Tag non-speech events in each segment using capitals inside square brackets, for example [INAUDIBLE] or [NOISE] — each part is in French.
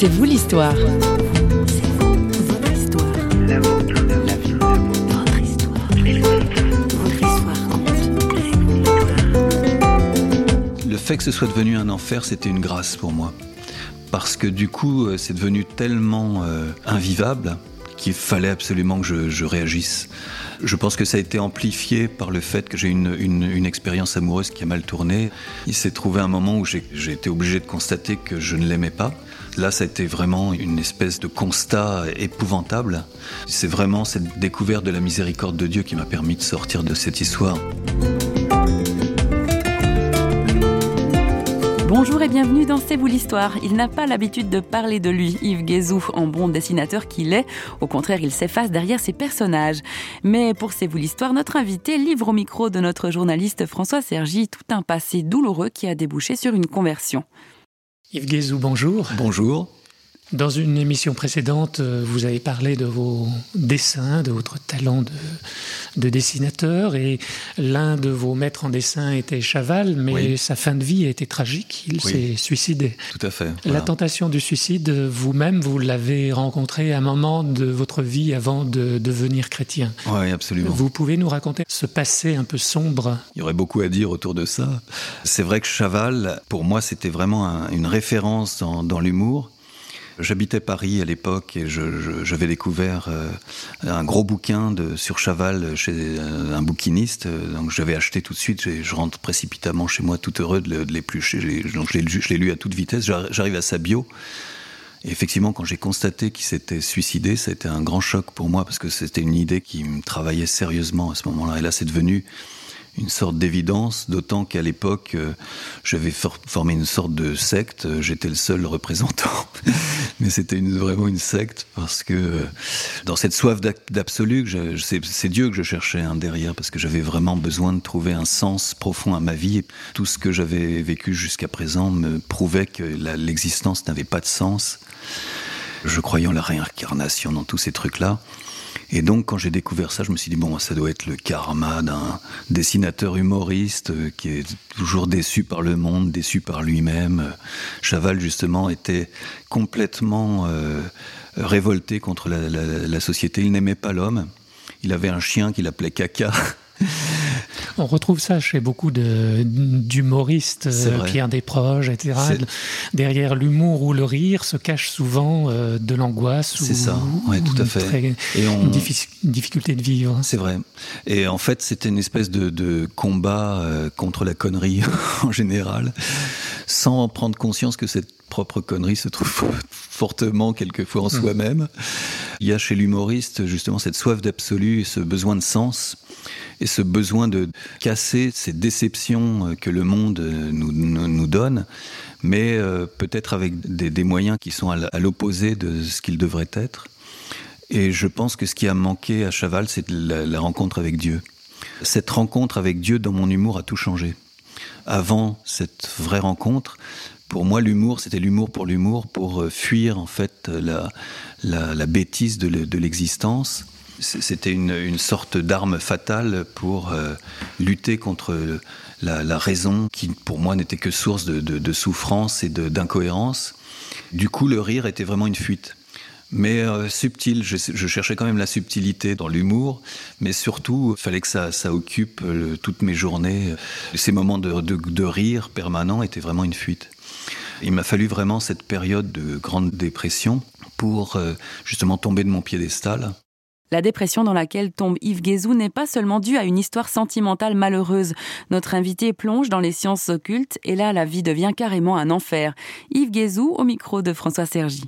C'est vous l'histoire. Le fait que ce soit devenu un enfer, c'était une grâce pour moi. Parce que du coup, euh, c'est devenu tellement euh, invivable qu'il fallait absolument que je, réagisse. Je pense que ça a été amplifié par le fait que j'ai une, une, expérience amoureuse qui a mal tourné. Il s'est trouvé un moment où j'ai été obligé de constater que je ne l'aimais pas. Là, ça a été vraiment une espèce de constat épouvantable. C'est vraiment cette découverte de la miséricorde de Dieu qui m'a permis de sortir de cette histoire. Bonjour et bienvenue dans C'est vous l'histoire. Il n'a pas l'habitude de parler de lui, Yves Guézou, en bon dessinateur qu'il est. Au contraire, il s'efface derrière ses personnages. Mais pour C'est vous l'histoire, notre invité livre au micro de notre journaliste François Sergi tout un passé douloureux qui a débouché sur une conversion. Yves Guézou, bonjour. Bonjour. Dans une émission précédente, euh, vous avez parlé de vos dessins, de votre talent de, de dessinateur, et l'un de vos maîtres en dessin était Chaval, mais oui. sa fin de vie a été tragique. Il oui. s'est suicidé. Tout à fait. Voilà. La tentation du suicide, vous-même, vous, l'avez rencontré à un moment de votre vie avant de devenir chrétien. Oui, absolument. Vous pouvez nous raconter ce passé un peu sombre Il y aurait beaucoup à dire autour de ça. C'est vrai que Chaval, pour moi, c'était vraiment un, une référence dans, dans l'humour. J'habitais Paris à l'époque et j'avais découvert euh, un gros bouquin de, sur Chaval chez euh, un bouquiniste. Donc j'avais acheté tout de suite. Je rentre précipitamment chez moi tout heureux de l'éplucher. Donc je l'ai lu à toute vitesse. J'arrive à sa bio. Et effectivement, quand j'ai constaté qu'il s'était suicidé, ça a été un grand choc pour moi parce que c'était une idée qui me travaillait sérieusement à ce moment-là. Et là, c'est devenu une sorte d'évidence, d'autant qu'à l'époque, euh, j'avais for formé une sorte de secte, j'étais le seul représentant, [LAUGHS] mais c'était vraiment une secte, parce que euh, dans cette soif d'absolu, c'est Dieu que je cherchais hein, derrière, parce que j'avais vraiment besoin de trouver un sens profond à ma vie, tout ce que j'avais vécu jusqu'à présent me prouvait que l'existence n'avait pas de sens. Je croyais en la réincarnation, dans tous ces trucs-là. Et donc, quand j'ai découvert ça, je me suis dit, bon, ça doit être le karma d'un dessinateur humoriste qui est toujours déçu par le monde, déçu par lui-même. Chaval, justement, était complètement euh, révolté contre la, la, la société. Il n'aimait pas l'homme. Il avait un chien qu'il appelait Caca. [LAUGHS] On retrouve ça chez beaucoup d'humoristes, euh, Pierre Desproges, etc. Derrière l'humour ou le rire se cache souvent euh, de l'angoisse ou, ça. Ouais, tout à fait. Très, et on... une, diffi une, difficulté de vivre. C'est vrai. Et en fait, c'était une espèce de, de combat euh, contre la connerie [LAUGHS] en général, sans prendre conscience que cette propre connerie se trouve [LAUGHS] fortement quelquefois en soi-même. Il y a chez l'humoriste justement cette soif d'absolu et ce besoin de sens et ce besoin de casser ces déceptions que le monde nous, donne, mais euh, peut-être avec des, des moyens qui sont à l'opposé de ce qu'ils devraient être. Et je pense que ce qui a manqué à Chaval, c'est la, la rencontre avec Dieu. Cette rencontre avec Dieu dans mon humour a tout changé. Avant cette vraie rencontre, pour moi, l'humour, c'était l'humour pour l'humour, pour fuir en fait la, la, la bêtise de l'existence. C'était une, une sorte d'arme fatale pour euh, lutter contre la, la raison qui, pour moi, n'était que source de, de, de souffrance et d'incohérence. Du coup, le rire était vraiment une fuite mais euh, subtil. Je, je cherchais quand même la subtilité dans l'humour, mais surtout, il fallait que ça, ça occupe toutes mes journées. Ces moments de, de rire permanent étaient vraiment une fuite. Il m'a fallu vraiment cette période de grande dépression pour euh, justement tomber de mon piédestal. La dépression dans laquelle tombe Yves Guézou n'est pas seulement due à une histoire sentimentale malheureuse. Notre invité plonge dans les sciences occultes et là, la vie devient carrément un enfer. Yves Guézou au micro de François Sergi.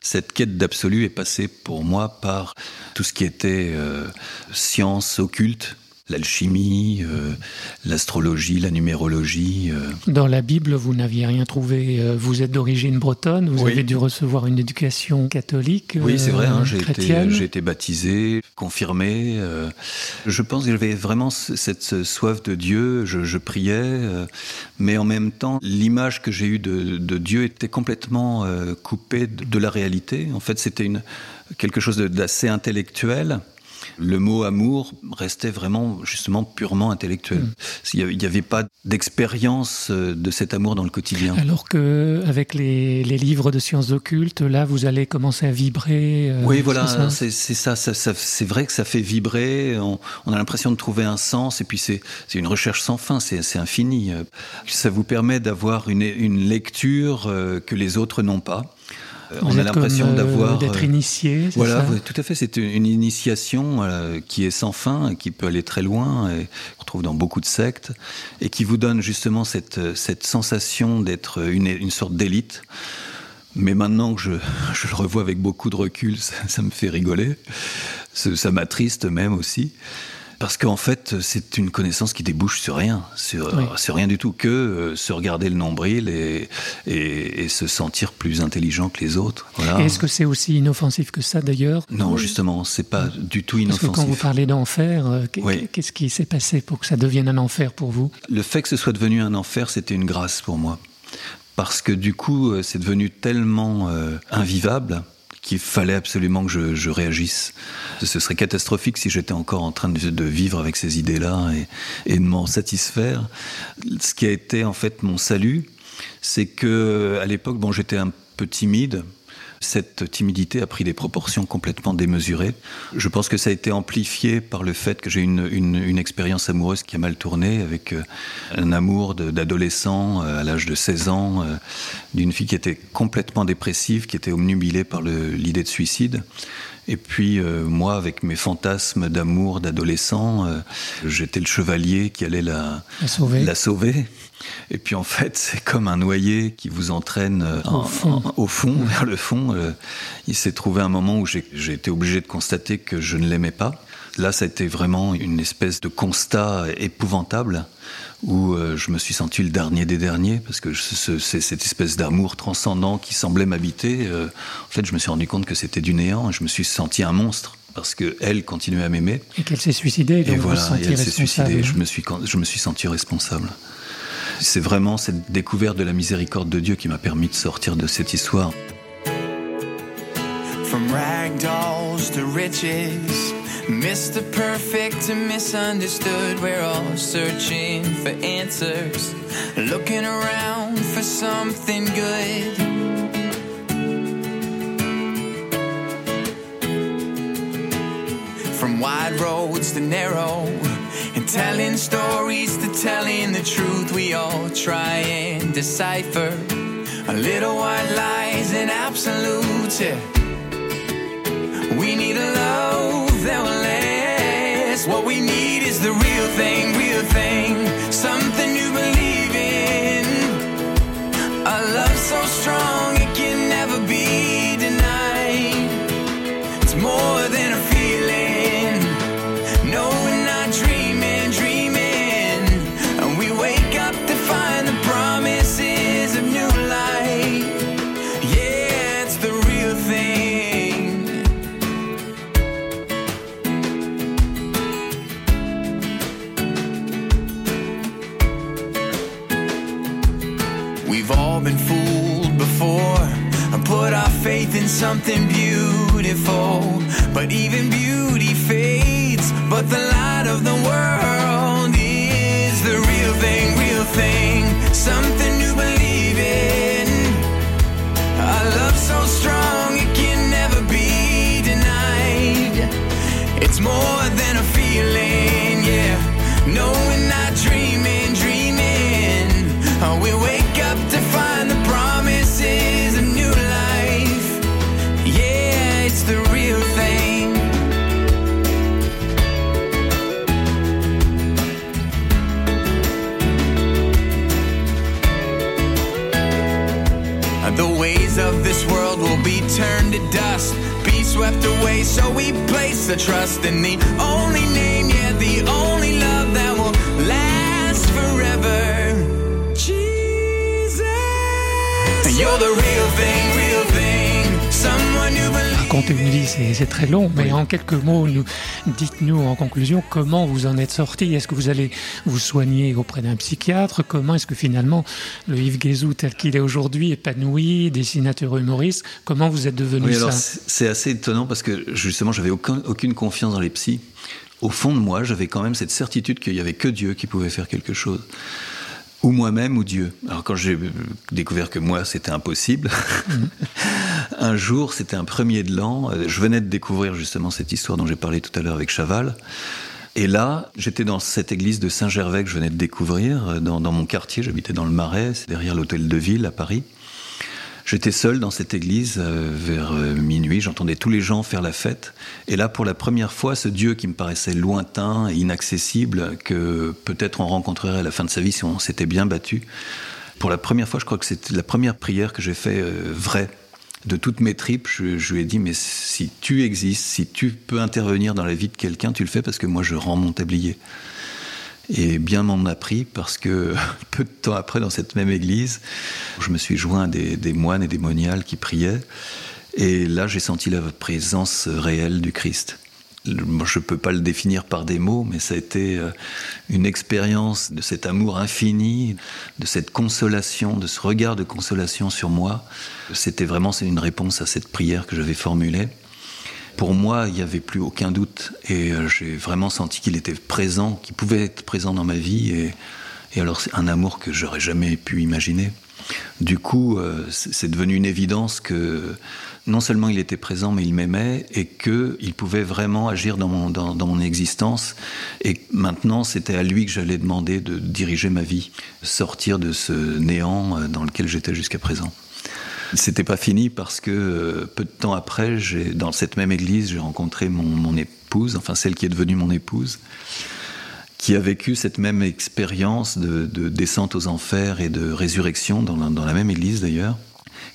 Cette quête d'absolu est passée pour moi par tout ce qui était euh, science occulte, l'alchimie, euh, l'astrologie, la numérologie. Euh. Dans la Bible, vous n'aviez rien trouvé. Euh, vous êtes d'origine bretonne, vous oui. avez dû recevoir une éducation catholique. Oui, c'est vrai, hein, j'ai été, été baptisé, confirmé. Euh, je pense que j'avais vraiment cette soif de Dieu, je, je priais, mais en même temps, l'image que j'ai eue de, de Dieu était complètement coupée de, de la réalité. En fait, c'était quelque chose d'assez intellectuel le mot amour restait vraiment justement purement intellectuel. Mm. Il n'y avait pas d'expérience euh, de cet amour dans le quotidien. Alors que avec les, livres de sciences occultes, là, vous allez commencer à vibrer. Euh, oui, voilà, c'est ça. c'est vrai que ça fait vibrer. On, a l'impression de trouver un sens, et puis c'est une recherche sans fin, c'est infini. Ça vous permet d'avoir une, une, lecture euh, que les autres n'ont pas. Euh, on a l'impression euh, d'avoir d'être initié. Voilà, tout à fait. C'est une initiation qui est sans fin, qui peut aller très loin, et qu'on trouve dans beaucoup de sectes, et qui vous donne justement cette, cette sensation d'être une, une sorte d'élite. Mais maintenant que je, [LAUGHS] je, le revois avec beaucoup de recul, [LAUGHS] ça, ça me fait rigoler. Ça, ça m'attriste même aussi. Parce qu'en fait, c'est une connaissance qui débouche sur rien, sur, rien du tout, que euh, se regarder le nombril et, et, se sentir plus intelligent que les autres. Est-ce que c'est aussi inoffensif que ça d'ailleurs? Non, justement, c'est pas du tout inoffensif. Parce que quand vous parlez d'enfer, euh, qu'est-ce qui s'est passé pour que ça devienne un enfer pour vous? Le fait que ce soit devenu un enfer, c'était une grâce pour moi. Parce que du coup, euh, c'est devenu tellement invivable qu'il fallait absolument que je, réagisse. Ce serait catastrophique si j'étais encore en train de, vivre avec ces idées-là et, de m'en satisfaire. Ce qui a été en fait mon salut, c'est que à l'époque, bon, j'étais un peu timide, cette timidité a pris des proportions complètement démesurées. Je pense que ça a été amplifié par le fait que j'ai une, une, expérience amoureuse qui a mal tourné, avec euh, un amour d'adolescent euh, à l'âge de 16 ans, euh, d'une fille qui était complètement dépressive, qui était omnubilée par l'idée de suicide. Et puis moi, avec mes fantasmes d'amour d'adolescent, j'étais le chevalier qui allait la, la sauver. Et puis en fait, c'est comme un noyer qui vous entraîne euh, au, fond. vers le fond. Euh, il s'est trouvé un moment où j'ai été obligé de constater que je ne l'aimais pas. Là, ça a été vraiment une espèce de constat épouvantable où euh, je me suis senti le dernier des derniers parce que c'est cette espèce d'amour transcendant qui semblait m'habiter. en fait, je me suis rendu compte que c'était du néant et je me suis senti un monstre parce qu'elle continuait à m'aimer. Et qu'elle s'est suicidée. Et voilà, elle s'est suicidée. Je me suis, je me suis senti responsable. C'est vraiment cette découverte de la miséricorde de Dieu qui m'a permis de sortir de cette histoire. From ragdolls to riches, Mr. Perfect and misunderstood, we're all searching for answers, looking around for something good. From wide roads to narrow And telling stories to telling the truth, we all try and decipher a little white lies and absolutes. Yeah. We need a love. What we need is the real thing, something beautiful. But even beauty fades. But the light of the world is the real thing, real thing. Something to believe in. A love so strong it can never be denied. It's more than a feeling, c'est très long. Mais en quelques mots, dites-nous en conclusion comment vous en êtes sorti? Est-ce que vous allez vous soigner auprès d'un psychiatre? Comment est-ce que finalement le Yves Guézou tel qu'il est aujourd'hui, épanoui, dessinateur humoriste, comment vous êtes devenu ça? C'est assez étonnant parce que justement, j'avais aucune confiance dans les psys. Au fond de moi, j'avais quand même cette certitude qu'il n'y avait que Dieu qui pouvait faire quelque chose ou moi-même ou Dieu. Alors quand j'ai découvert que moi c'était impossible, mhm. [LAUGHS] un jour c'était un premier de l'an, euh, je venais de découvrir justement cette histoire dont j'ai parlé tout à l'heure avec Chaval. Et là, j'étais dans cette église de Saint-Gervais que je venais de découvrir, euh, dans, dans mon quartier, j'habitais dans le Marais, derrière l'hôtel de ville à Paris. J'étais seul dans cette église euh, vers euh, minuit, j'entendais tous les gens faire la fête. Et là, pour la première fois, ce Dieu qui me paraissait lointain et inaccessible, que peut-être on rencontrerait à la fin de sa vie si on s'était bien battu, pour la première fois, je crois que c'était la première prière que j'ai fait euh, vraie. De toutes mes tripes, je, je, lui ai dit, mais si tu existes, si tu peux intervenir dans la vie de quelqu'un, tu le fais parce que moi je rends mon tablier. Et bien m'en a pris parce que [LAUGHS] peu de temps après, dans cette même église, je me suis joint à des, moines et des moniales qui priaient. Et là, j'ai senti la présence réelle du Christ. je ne peux pas le définir par des mots, mais ça a été euh, une expérience de cet amour infini, de cette consolation, de ce regard de consolation sur moi. C'était vraiment une réponse à cette prière que j'avais formulée pour moi, il n'y avait plus aucun doute. Et euh, j'ai vraiment senti qu'il était présent, qu'il pouvait être présent dans ma vie. Et, alors, c'est un amour que j'aurais jamais pu imaginer. Du coup, euh, c'est devenu une évidence que non seulement il était présent, mais il m'aimait et qu'il pouvait vraiment agir dans mon, dans mon existence. Et maintenant, c'était à lui que j'allais demander de diriger ma vie, sortir de ce néant euh, dans lequel j'étais jusqu'à présent. C'était pas fini parce que euh, peu de temps après, dans cette même église, j'ai rencontré mon, épouse, enfin celle qui est devenue mon épouse, qui a vécu cette même expérience de, descente aux enfers et de résurrection dans la, même église d'ailleurs.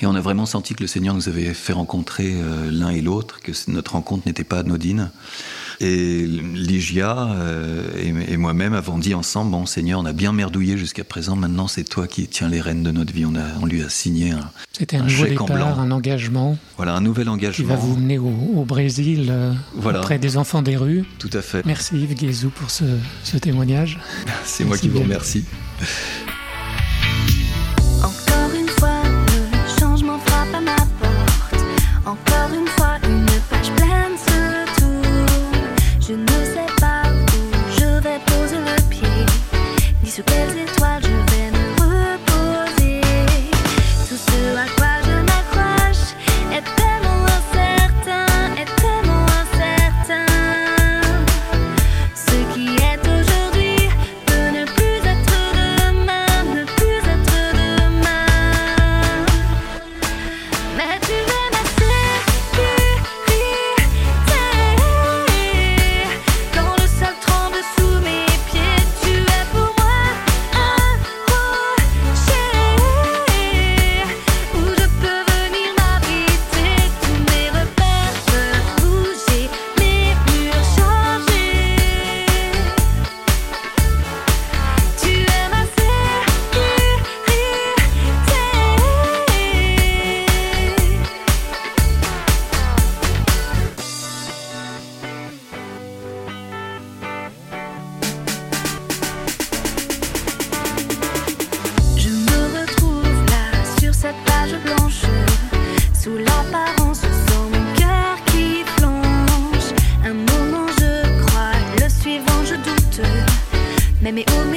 Et on a vraiment senti que le Seigneur nous avait fait rencontrer euh, l'un et l'autre, que notre rencontre n'était pas anodine. Et Ligia euh, et, moi-même avons dit ensemble Bon, Seigneur, on a bien merdouillé jusqu'à présent, maintenant c'est toi qui tiens les rênes de notre vie. On, a, on lui a signé un. C'était un, nouveau départ, un engagement. Voilà, un nouvel engagement. Qui va vous mener au, Brésil, euh, auprès des enfants des rues. Tout à fait. Merci Yves Guézou pour ce, témoignage. [LAUGHS] c'est moi qui vous remercie. Mais oublié.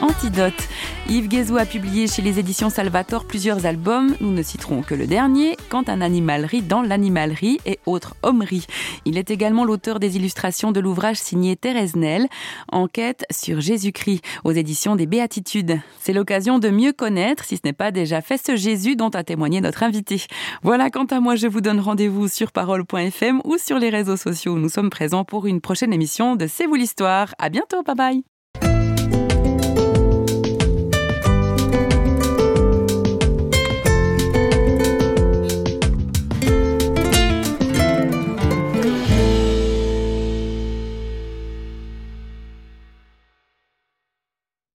Antidote. Yves Guézou a publié chez les éditions Salvator plusieurs albums. Nous ne citerons que le dernier, Quand un animal rit dans l'animalerie et autres hommeries. Il est également l'auteur des illustrations de l'ouvrage signé Thérèse Nel, Enquête sur Jésus-Christ, aux éditions des Béatitudes. C'est l'occasion de mieux connaître, si ce n'est pas déjà fait, ce Jésus dont a témoigné notre invité. Voilà, quant à moi, je vous donne rendez-vous sur parole.fm ou sur les réseaux sociaux. Nous sommes présents pour une prochaine émission de C'est vous l'histoire. À bientôt, bye bye.